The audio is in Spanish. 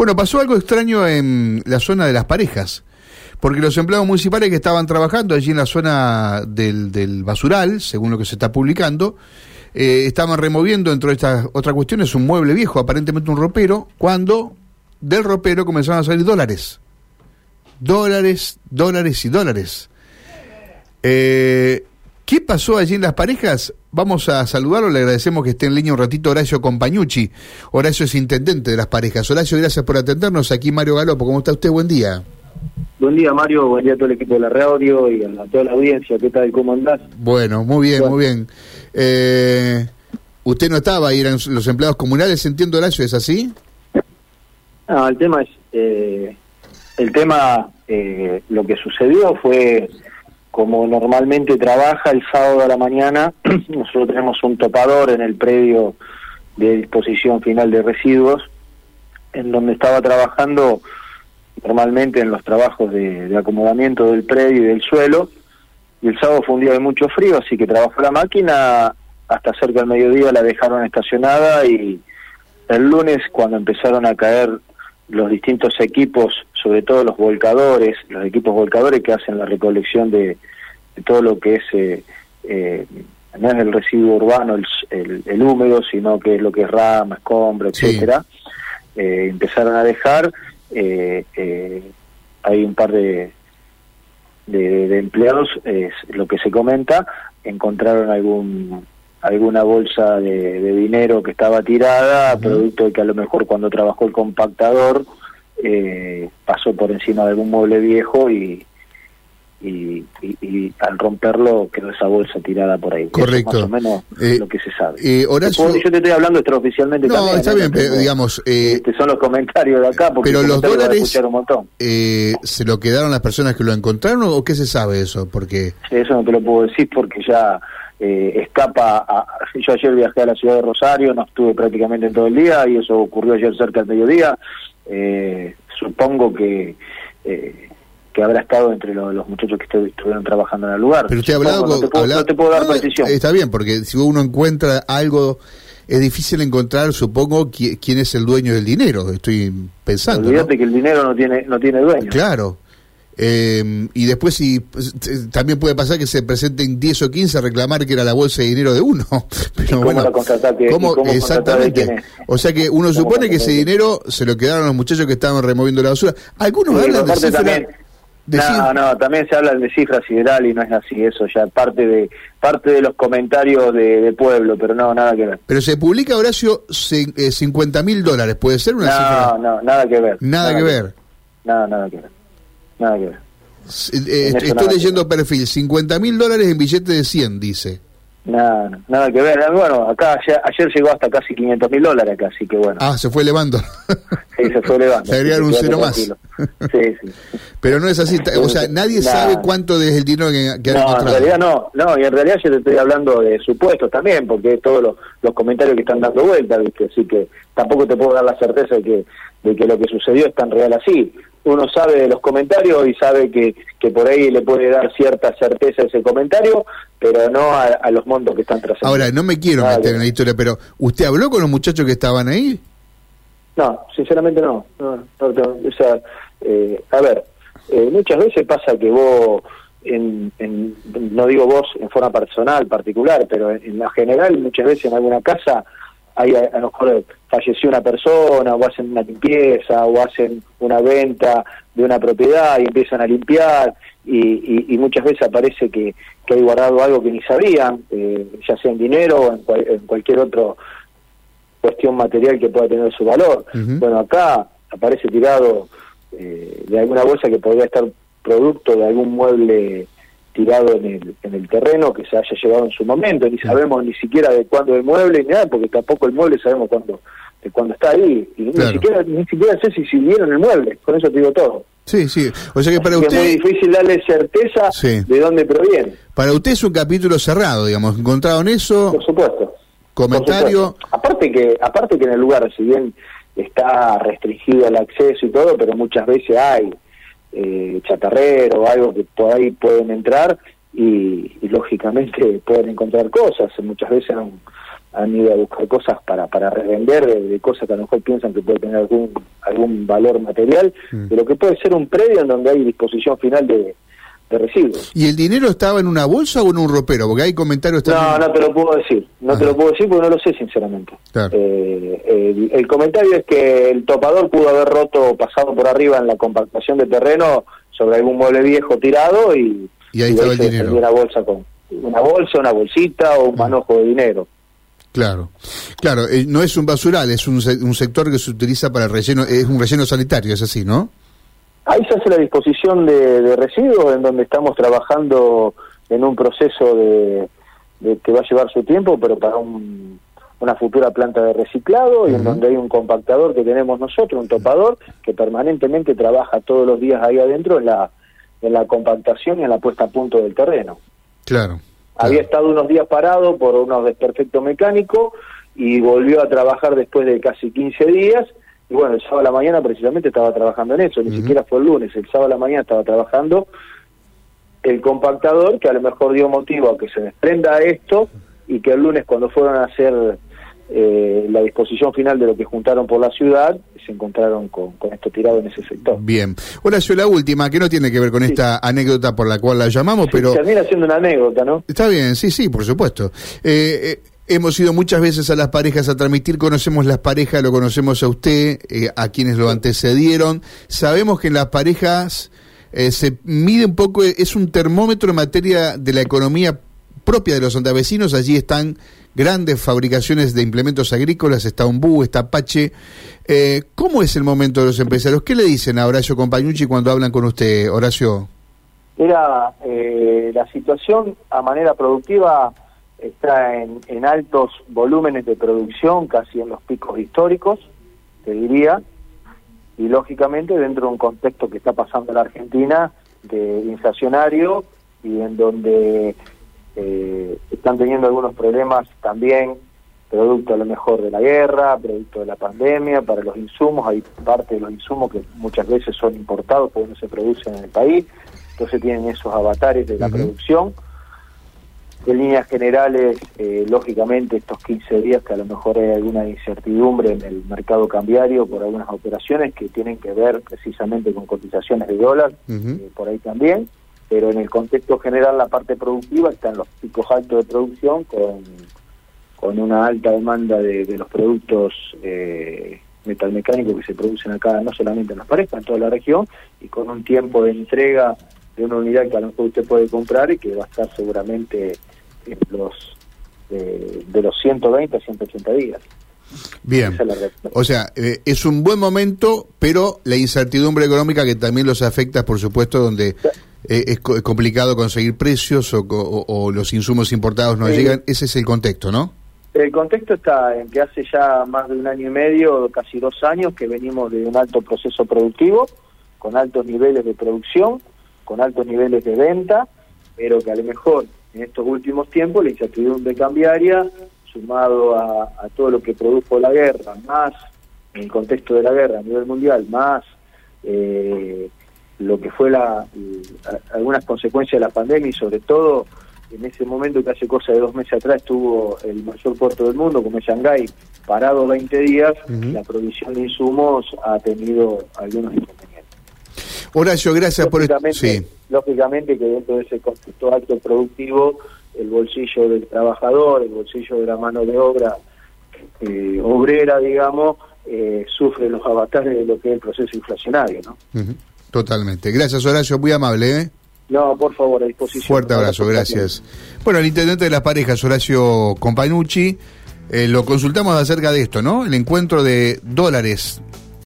Bueno, pasó algo extraño en la zona de las parejas, porque los empleados municipales que estaban trabajando allí en la zona del, basural, según lo que se está publicando, eh, estaban removiendo dentro de estas otras cuestiones un mueble viejo, aparentemente un ropero, cuando del ropero comenzaron a salir dólares. Dólares, dólares y dólares. Eh, ¿Qué pasó allí en las parejas? Vamos a saludarlo, le agradecemos que esté en línea un ratito Horacio Compañucci. Horacio es intendente de las parejas. Horacio, gracias por atendernos. Aquí Mario Galopo, ¿cómo está usted? Buen día. Buen día Mario, buen día a todo el equipo de la radio y a toda la audiencia. ¿Qué tal? ¿Cómo andás? Bueno, muy bien, muy bien. Eh, usted no estaba ahí, eran los empleados comunales, entiendo Horacio, ¿es así? No, el tema es, eh, el tema, eh, lo que sucedió fue como normalmente trabaja el sábado a la mañana, nosotros tenemos un topador en el predio de disposición final de residuos, en donde estaba trabajando normalmente en los trabajos de, acomodamiento del predio y del suelo, y el sábado fue un día de mucho frío, así que trabajó la máquina, hasta cerca del mediodía la dejaron estacionada y el lunes cuando empezaron a caer los distintos equipos, sobre todo los volcadores, los equipos volcadores que hacen la recolección de, todo lo que es, eh, eh, no es el residuo urbano, el, el, húmedo, sino que es lo que es rama, escombro, etcétera, eh, empezaron a dejar, hay un par de, de, empleados, es lo que se comenta, encontraron algún alguna bolsa de, dinero que estaba tirada, producto de que a lo mejor cuando trabajó el compactador eh, pasó por encima de algún mueble viejo y, y, al romperlo quedó esa bolsa tirada por ahí. Correcto. más o menos eh, lo que se sabe. Eh, Horacio... yo te estoy hablando extraoficialmente no, también. está bien, pero digamos... Eh, este son los comentarios de acá, porque pero los dólares un montón. Eh, ¿se lo quedaron las personas que lo encontraron o qué se sabe eso? Porque... Eso no te lo puedo decir porque ya eh, escapa a, yo ayer viajé a la ciudad de Rosario no estuve prácticamente en todo el día y eso ocurrió ayer cerca del mediodía eh, supongo que eh, que habrá estado entre los muchachos que estuvieron trabajando en el lugar pero usted ha hablado, no, te puedo, dar precisión está bien porque si uno encuentra algo es difícil encontrar, supongo, quién es el dueño del dinero. Estoy pensando. Olvídate que el dinero no tiene no tiene dueño. Claro. Eh, y después si pues, también puede pasar que se presenten 10 o 15 a reclamar que era la bolsa de dinero de uno. Pero ¿Cómo bueno, ¿cómo, exactamente. O sea que uno supone que ese dinero se lo quedaron los muchachos que estaban removiendo la basura. Algunos hablan de cifras... También, no, no, también se habla de cifras sideral y no es así, eso ya parte de parte de los comentarios de, pueblo, pero no, nada que ver. Pero se publica, Horacio, 50 eh, mil dólares, ¿puede ser una no, cifra? No, nada que ver. Nada, que, ver. Nada, nada que ver nada que ver. Eh, estoy leyendo perfil, 50 mil dólares en billete de 100, dice. Nada, nada que ver. Bueno, acá ayer, llegó hasta casi 500 mil dólares acá, así que bueno. Ah, se fue elevando. Sí, se fue elevando. Se agregaron un cero más. Sí, sí. Pero no es así, o sea, nadie sabe cuánto es el dinero que, que no, en realidad no, no, y en realidad yo te estoy hablando de supuestos también, porque todos los, comentarios que están dando vuelta, ¿viste? Así que tampoco te puedo dar la certeza de que, de que lo que sucedió es tan real así uno sabe de los comentarios y sabe que, que por ahí le puede dar cierta certeza ese comentario, pero no a, los montos que están trazando. Ahora, no me quiero meter en la historia, pero ¿usted habló con los muchachos que estaban ahí? No, sinceramente no. o sea, eh, a ver, eh, muchas veces pasa que vos, en, no digo vos en forma personal, particular, pero en, en la general, muchas veces en alguna casa hay a, lo mejor falleció una persona o hacen una limpieza o hacen una venta de una propiedad y empiezan a limpiar y, muchas veces aparece que, que, hay guardado algo que ni sabían, eh, ya sea en dinero o en, cualquier otra cuestión material que pueda tener su valor. Bueno, acá aparece tirado eh, de alguna bolsa que podría estar producto de algún mueble tirado en el, en el terreno que se haya llevado en su momento, ni sabemos ni siquiera de cuándo el mueble, ni nada, porque tampoco el mueble sabemos cuándo de cuándo está ahí, y ni siquiera ni siquiera sé si sirvieron el mueble, con eso te digo todo. Sí, sí, o sea que para usted... Es muy difícil darle certeza de dónde proviene. Para usted es un capítulo cerrado, digamos, encontraron eso... Por supuesto. Comentario... Aparte que aparte que en el lugar, si bien está restringido el acceso y todo, pero muchas veces hay eh, chatarrero o algo que por ahí pueden entrar y, lógicamente pueden encontrar cosas. Muchas veces han ido a buscar cosas para para revender de, cosas que a lo mejor piensan que puede tener algún algún valor material, mm. de lo que puede ser un predio en donde hay disposición final de, de residuos. ¿Y el dinero estaba en una bolsa o en un ropero? Porque hay comentarios también... No, no te lo puedo decir, no te lo puedo decir porque no lo sé sinceramente. Eh, el, comentario es que el topador pudo haber roto, pasado por arriba en la compactación de terreno sobre algún mueble viejo tirado y, y ahí estaba el dinero. Una bolsa, con, una bolsa, una bolsita o un manojo de dinero. Claro, claro, eh, no es un basural, es un, un sector que se utiliza para relleno, es un relleno sanitario, es así, ¿no? Ahí se hace la disposición de, residuos, en donde estamos trabajando en un proceso de, que va a llevar su tiempo, pero para una futura planta de reciclado y en donde hay un compactador que tenemos nosotros, un topador, que permanentemente trabaja todos los días ahí adentro en la, en la compactación y en la puesta a punto del terreno. Claro. Había estado unos días parado por unos desperfectos mecánicos y volvió a trabajar después de casi 15 días y bueno, el sábado a la mañana precisamente estaba trabajando en eso, ni siquiera fue el lunes, el sábado a la mañana estaba trabajando el compactador que a lo mejor dio motivo a que se desprenda esto y que el lunes cuando fueron a hacer eh, la disposición final de lo que juntaron por la ciudad, se encontraron con, esto tirado en ese sector. Bien. Horacio, la última, que no tiene que ver con esta anécdota por la cual la llamamos, pero... Termina siendo una anécdota, ¿no? Está bien, sí, sí, por supuesto. Eh, eh Hemos ido muchas veces a las parejas a transmitir, conocemos las parejas, lo conocemos a usted, eh, a quienes lo antecedieron. Sabemos que en las parejas eh, se mide un poco, es un termómetro en materia de la economía propia de los santavecinos. Allí están grandes fabricaciones de implementos agrícolas, está Umbú, está Apache. Eh, ¿Cómo es el momento de los empresarios? ¿Qué le dicen a Horacio Compañucci cuando hablan con usted, Horacio? Era la situación a manera productiva está en, en altos volúmenes de producción, casi en los picos históricos, te diría, y lógicamente dentro de un contexto que está pasando en la Argentina de inflacionario y en donde eh, están teniendo algunos problemas también producto a lo mejor de la guerra, producto de la pandemia, para los insumos, hay parte de los insumos que muchas veces son importados porque no se producen en el país, entonces tienen esos avatares de la producción en líneas generales, eh, lógicamente, estos 15 días que a lo mejor hay alguna incertidumbre en el mercado cambiario por algunas operaciones que tienen que ver precisamente con cotizaciones de dólar, eh, por ahí también, pero en el contexto general la parte productiva está en los picos altos de producción con, con una alta demanda de, los productos eh, metalmecánicos que se producen acá, no solamente en las parejas, en toda la región, y con un tiempo de entrega de una unidad que a lo mejor usted puede comprar y que va a estar seguramente en los de, los 120 a 180 días. Bien, o sea, eh, es un buen momento, pero la incertidumbre económica que también los afecta, por supuesto, donde eh, es, complicado conseguir precios o, los insumos importados no llegan, ese es el contexto, ¿no? El contexto está en que hace ya más de un año y medio, casi dos años, que venimos de un alto proceso productivo, con altos niveles de producción, con altos niveles de venta, pero que a lo mejor en estos últimos tiempos la incertidumbre cambiaria, sumado a, todo lo que produjo la guerra, más en el contexto de la guerra a nivel mundial, más eh, lo que fue la, algunas consecuencias de la pandemia y sobre todo en ese momento que hace cosa de dos meses atrás estuvo el mayor puerto del mundo como es Shanghái parado 20 días, la provisión de insumos ha tenido algunos inconvenientes. Horacio, gracias por esto. Sí. Lógicamente que dentro de ese contexto alto productivo, el bolsillo del trabajador, el bolsillo de la mano de obra eh, obrera, digamos, eh, sufre los avatares de lo que es el proceso inflacionario, ¿no? Totalmente. Gracias, Horacio, muy amable, ¿eh? No, por favor, a disposición. Fuerte abrazo, gracias. Bueno, el intendente de las parejas, Horacio Companucci, eh, lo consultamos acerca de esto, ¿no? El encuentro de dólares